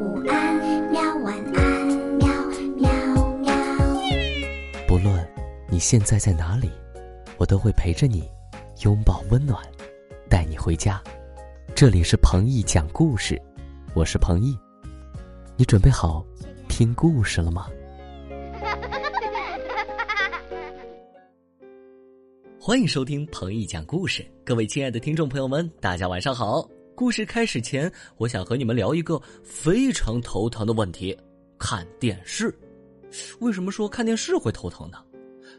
午安，喵晚安，喵喵喵。不论你现在在哪里，我都会陪着你，拥抱温暖，带你回家。这里是彭毅讲故事，我是彭毅。你准备好听故事了吗？欢迎收听彭毅讲故事，各位亲爱的听众朋友们，大家晚上好。故事开始前，我想和你们聊一个非常头疼的问题：看电视。为什么说看电视会头疼呢？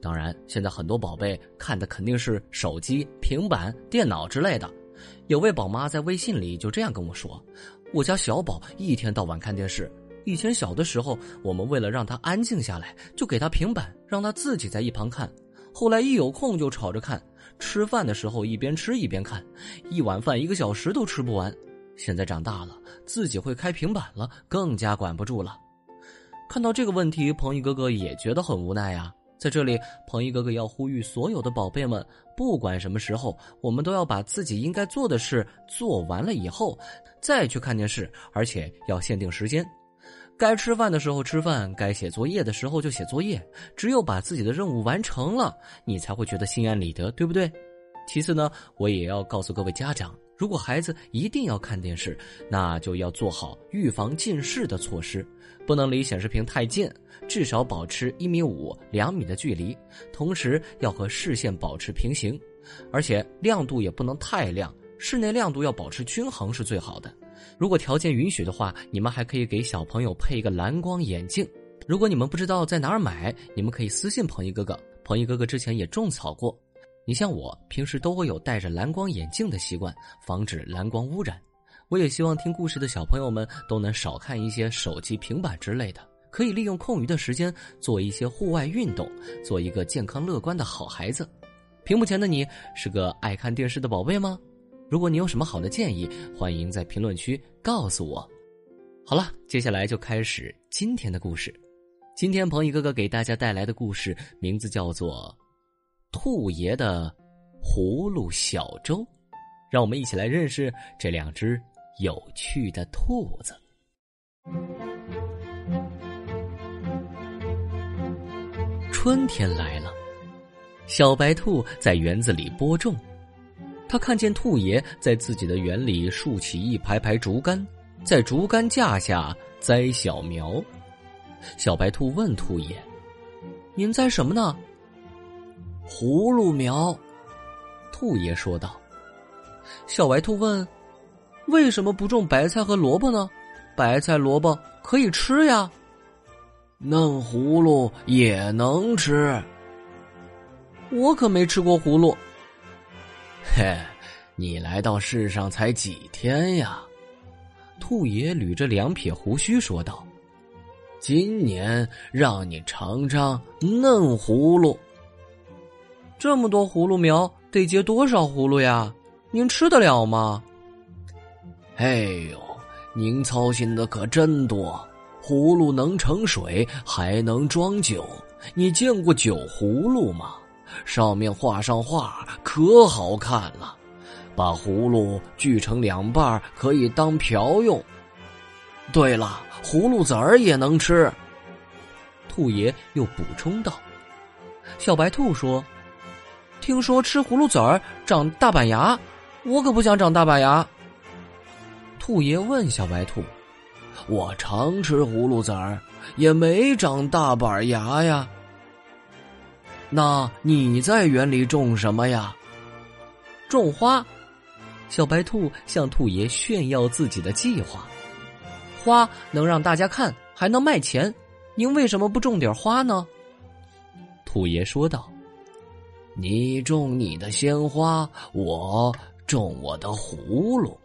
当然，现在很多宝贝看的肯定是手机、平板、电脑之类的。有位宝妈在微信里就这样跟我说：“我家小宝一天到晚看电视。以前小的时候，我们为了让他安静下来，就给他平板，让他自己在一旁看。后来一有空就吵着看。”吃饭的时候一边吃一边看，一碗饭一个小时都吃不完。现在长大了，自己会开平板了，更加管不住了。看到这个问题，彭毅哥哥也觉得很无奈呀。在这里，彭毅哥哥要呼吁所有的宝贝们，不管什么时候，我们都要把自己应该做的事做完了以后，再去看电视，而且要限定时间。该吃饭的时候吃饭，该写作业的时候就写作业。只有把自己的任务完成了，你才会觉得心安理得，对不对？其次呢，我也要告诉各位家长，如果孩子一定要看电视，那就要做好预防近视的措施，不能离显示屏太近，至少保持一米五、两米的距离，同时要和视线保持平行，而且亮度也不能太亮，室内亮度要保持均衡是最好的。如果条件允许的话，你们还可以给小朋友配一个蓝光眼镜。如果你们不知道在哪儿买，你们可以私信彭一哥哥。彭一哥哥之前也种草过。你像我平时都会有戴着蓝光眼镜的习惯，防止蓝光污染。我也希望听故事的小朋友们都能少看一些手机、平板之类的，可以利用空余的时间做一些户外运动，做一个健康乐观的好孩子。屏幕前的你是个爱看电视的宝贝吗？如果你有什么好的建议，欢迎在评论区告诉我。好了，接下来就开始今天的故事。今天鹏毅哥哥给大家带来的故事名字叫做《兔爷的葫芦小粥》，让我们一起来认识这两只有趣的兔子。春天来了，小白兔在园子里播种。他看见兔爷在自己的园里竖起一排排竹竿，在竹竿架下栽小苗。小白兔问兔爷：“您栽什么呢？”“葫芦苗。”兔爷说道。小白兔问：“为什么不种白菜和萝卜呢？白菜、萝卜可以吃呀。”“嫩葫芦也能吃。”“我可没吃过葫芦。”嘿，你来到世上才几天呀？兔爷捋着两撇胡须说道：“今年让你尝尝嫩葫芦。这么多葫芦苗，得结多少葫芦呀？您吃得了吗？”哎呦，您操心的可真多。葫芦能盛水，还能装酒。你见过酒葫芦吗？上面画上画，可好看了。把葫芦锯成两半，可以当瓢用。对了，葫芦籽儿也能吃。兔爷又补充道：“小白兔说，听说吃葫芦籽儿长大板牙，我可不想长大板牙。”兔爷问小白兔：“我常吃葫芦籽儿，也没长大板牙呀。”那你在园里种什么呀？种花。小白兔向兔爷炫耀自己的计划。花能让大家看，还能卖钱。您为什么不种点花呢？兔爷说道：“你种你的鲜花，我种我的葫芦。”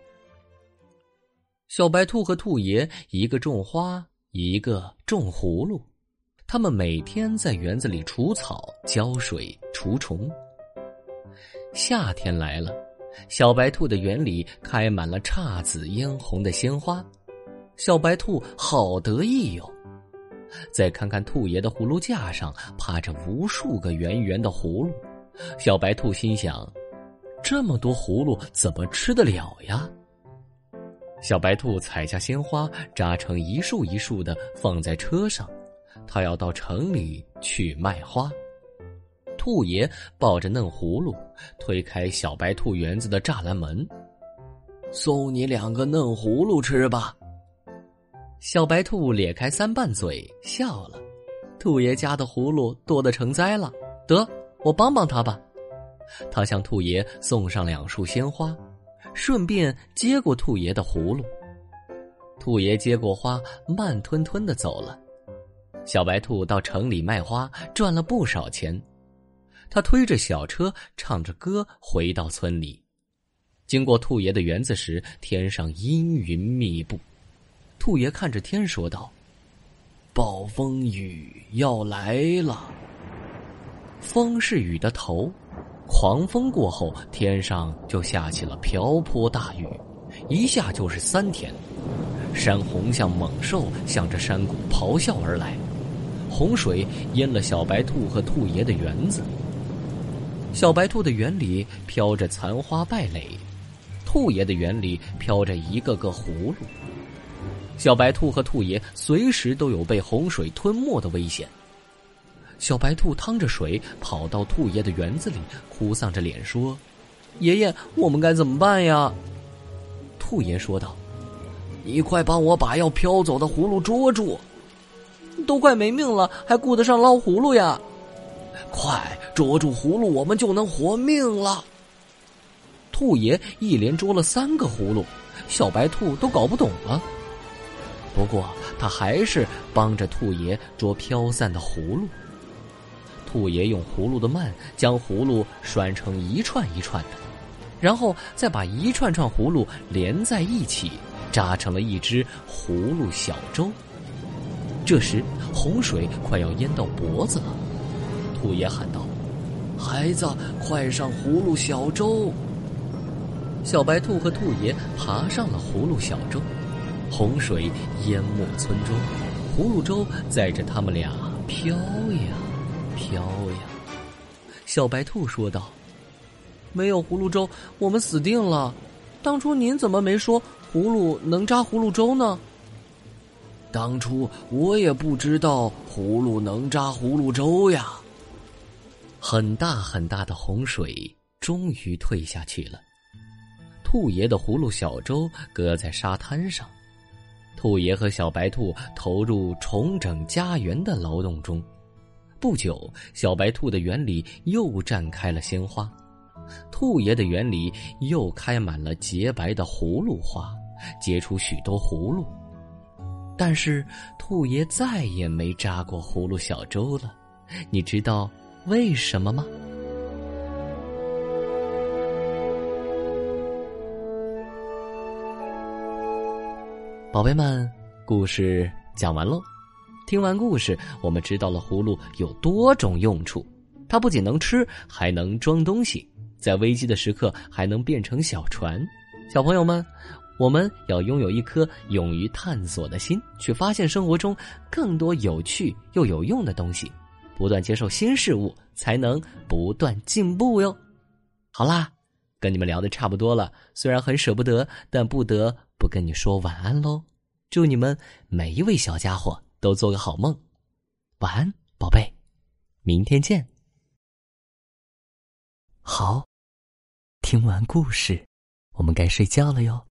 小白兔和兔爷一个种花，一个种葫芦。他们每天在园子里除草、浇水、除虫。夏天来了，小白兔的园里开满了姹紫嫣红的鲜花，小白兔好得意哟。再看看兔爷的葫芦架上趴着无数个圆圆的葫芦，小白兔心想：这么多葫芦怎么吃得了呀？小白兔采下鲜花，扎成一束一束的放在车上，他要到城里去卖花。兔爷抱着嫩葫芦，推开小白兔园子的栅栏门，送你两个嫩葫芦吃吧。小白兔咧开三瓣嘴笑了，兔爷家的葫芦多得成灾了，得我帮帮他吧。他向兔爷送上两束鲜花。顺便接过兔爷的葫芦，兔爷接过花，慢吞吞的走了。小白兔到城里卖花，赚了不少钱。他推着小车，唱着歌回到村里。经过兔爷的园子时，天上阴云密布。兔爷看着天说道：“暴风雨要来了。”风是雨的头。狂风过后，天上就下起了瓢泼大雨，一下就是三天。山洪像猛兽，向着山谷咆哮而来，洪水淹了小白兔和兔爷的园子。小白兔的园里飘着残花败蕾，兔爷的园里飘着一个个葫芦。小白兔和兔爷随时都有被洪水吞没的危险。小白兔趟着水跑到兔爷的园子里，哭丧着脸说：“爷爷，我们该怎么办呀？”兔爷说道：“你快帮我把要飘走的葫芦捉住！都快没命了，还顾得上捞葫芦呀？快捉住葫芦，我们就能活命了。”兔爷一连捉了三个葫芦，小白兔都搞不懂了。不过他还是帮着兔爷捉飘散的葫芦。兔爷用葫芦的蔓将葫芦拴成一串一串的，然后再把一串串葫芦连在一起，扎成了一只葫芦小舟。这时洪水快要淹到脖子了，兔爷喊道：“孩子，快上葫芦小舟！”小白兔和兔爷爬上了葫芦小舟，洪水淹没村庄，葫芦舟载着他们俩飘呀。飘呀！小白兔说道：“没有葫芦舟，我们死定了。当初您怎么没说葫芦能扎葫芦舟呢？”当初我也不知道葫芦能扎葫芦粥呀。很大很大的洪水终于退下去了，兔爷的葫芦小舟搁在沙滩上，兔爷和小白兔投入重整家园的劳动中。不久，小白兔的园里又绽开了鲜花，兔爷的园里又开满了洁白的葫芦花，结出许多葫芦。但是，兔爷再也没扎过葫芦小舟了。你知道为什么吗？宝贝们，故事讲完喽。听完故事，我们知道了葫芦有多种用处。它不仅能吃，还能装东西，在危机的时刻还能变成小船。小朋友们，我们要拥有一颗勇于探索的心，去发现生活中更多有趣又有用的东西，不断接受新事物，才能不断进步哟。好啦，跟你们聊的差不多了，虽然很舍不得，但不得不跟你说晚安喽。祝你们每一位小家伙。都做个好梦，晚安，宝贝，明天见。好，听完故事，我们该睡觉了哟。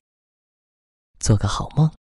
做个好梦。